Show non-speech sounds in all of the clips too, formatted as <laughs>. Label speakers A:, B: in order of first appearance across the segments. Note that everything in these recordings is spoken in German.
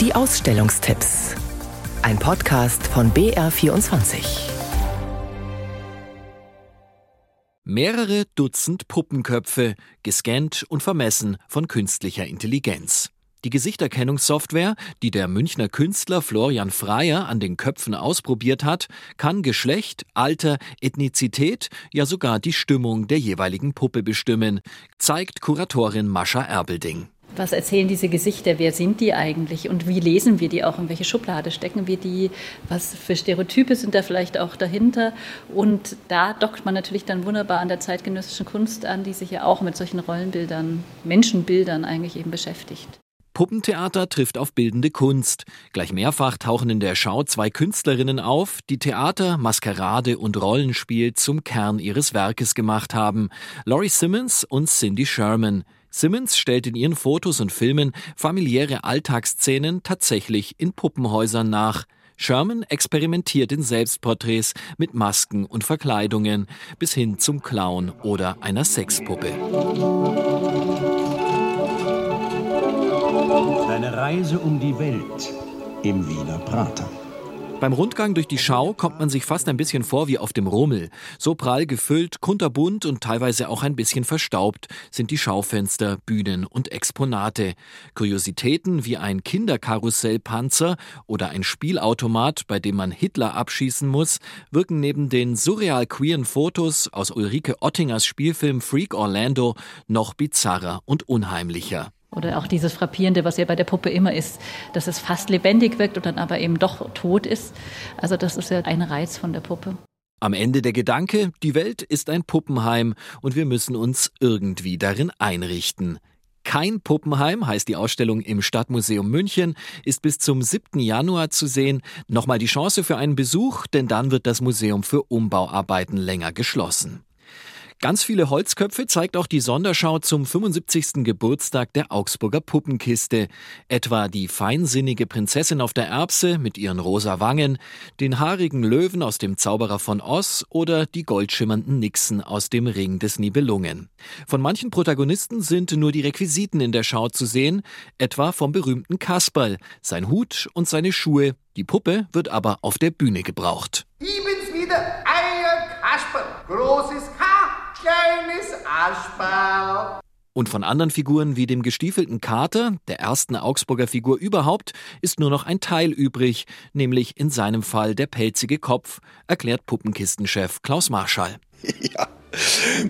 A: Die Ausstellungstipps. Ein Podcast von BR24.
B: Mehrere Dutzend Puppenköpfe, gescannt und vermessen von künstlicher Intelligenz. Die Gesichterkennungssoftware, die der Münchner Künstler Florian Freier an den Köpfen ausprobiert hat, kann Geschlecht, Alter, Ethnizität, ja sogar die Stimmung der jeweiligen Puppe bestimmen, zeigt Kuratorin Mascha Erbelding.
C: Was erzählen diese Gesichter? Wer sind die eigentlich? Und wie lesen wir die auch? In welche Schublade stecken wir die? Was für Stereotype sind da vielleicht auch dahinter? Und da dockt man natürlich dann wunderbar an der zeitgenössischen Kunst an, die sich ja auch mit solchen Rollenbildern, Menschenbildern eigentlich eben beschäftigt.
B: Puppentheater trifft auf bildende Kunst. Gleich mehrfach tauchen in der Schau zwei Künstlerinnen auf, die Theater, Maskerade und Rollenspiel zum Kern ihres Werkes gemacht haben. Laurie Simmons und Cindy Sherman. Simmons stellt in ihren Fotos und Filmen familiäre Alltagsszenen tatsächlich in Puppenhäusern nach. Sherman experimentiert in Selbstporträts mit Masken und Verkleidungen bis hin zum Clown oder einer Sexpuppe.
D: Eine Reise um die Welt im Wiener Prater.
B: Beim Rundgang durch die Schau kommt man sich fast ein bisschen vor wie auf dem Rummel. So prall gefüllt, kunterbunt und teilweise auch ein bisschen verstaubt sind die Schaufenster, Bühnen und Exponate. Kuriositäten wie ein Kinderkarussellpanzer oder ein Spielautomat, bei dem man Hitler abschießen muss, wirken neben den surreal queeren Fotos aus Ulrike Ottingers Spielfilm Freak Orlando noch bizarrer und unheimlicher.
C: Oder auch dieses Frappierende, was ja bei der Puppe immer ist, dass es fast lebendig wirkt und dann aber eben doch tot ist. Also das ist ja ein Reiz von der Puppe.
B: Am Ende der Gedanke, die Welt ist ein Puppenheim und wir müssen uns irgendwie darin einrichten. Kein Puppenheim heißt die Ausstellung im Stadtmuseum München, ist bis zum 7. Januar zu sehen. Nochmal die Chance für einen Besuch, denn dann wird das Museum für Umbauarbeiten länger geschlossen. Ganz viele Holzköpfe zeigt auch die Sonderschau zum 75. Geburtstag der Augsburger Puppenkiste. Etwa die feinsinnige Prinzessin auf der Erbse mit ihren rosa Wangen, den haarigen Löwen aus dem Zauberer von Oz oder die goldschimmernden Nixen aus dem Ring des Nibelungen. Von manchen Protagonisten sind nur die Requisiten in der Schau zu sehen, etwa vom berühmten Kasperl, sein Hut und seine Schuhe. Die Puppe wird aber auf der Bühne gebraucht.
E: Ich bin's wieder, euer Kasperl, großes Kasperl kleines Aschbau.
B: Und von anderen Figuren wie dem gestiefelten Kater, der ersten Augsburger Figur überhaupt, ist nur noch ein Teil übrig, nämlich in seinem Fall der pelzige Kopf, erklärt Puppenkistenchef Klaus Marschall. <laughs>
F: Ja.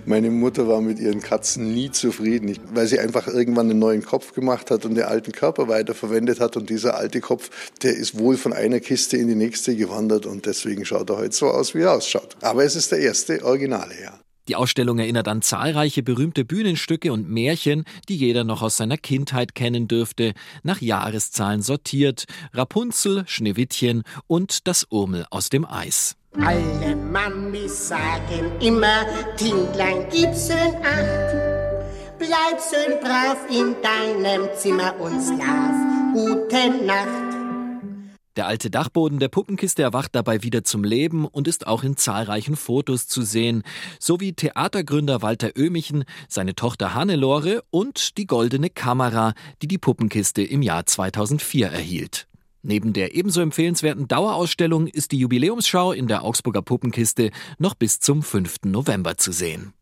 F: Meine Mutter war mit ihren Katzen nie zufrieden, weil sie einfach irgendwann einen neuen Kopf gemacht hat und den alten Körper weiterverwendet hat. Und dieser alte Kopf, der ist wohl von einer Kiste in die nächste gewandert und deswegen schaut er heute so aus, wie er ausschaut. Aber es ist der erste Originale, ja.
B: Die Ausstellung erinnert an zahlreiche berühmte Bühnenstücke und Märchen, die jeder noch aus seiner Kindheit kennen dürfte, nach Jahreszahlen sortiert. Rapunzel, Schneewittchen und das Urmel aus dem Eis.
G: Alle Mamis sagen immer, Tindlein, gib schön acht. Bleib schön brav in deinem Zimmer und schlaf. Gute Nacht.
B: Der alte Dachboden der Puppenkiste erwacht dabei wieder zum Leben und ist auch in zahlreichen Fotos zu sehen, sowie Theatergründer Walter Oehmichen, seine Tochter Hannelore und die goldene Kamera, die die Puppenkiste im Jahr 2004 erhielt. Neben der ebenso empfehlenswerten Dauerausstellung ist die Jubiläumsschau in der Augsburger Puppenkiste noch bis zum 5. November zu sehen.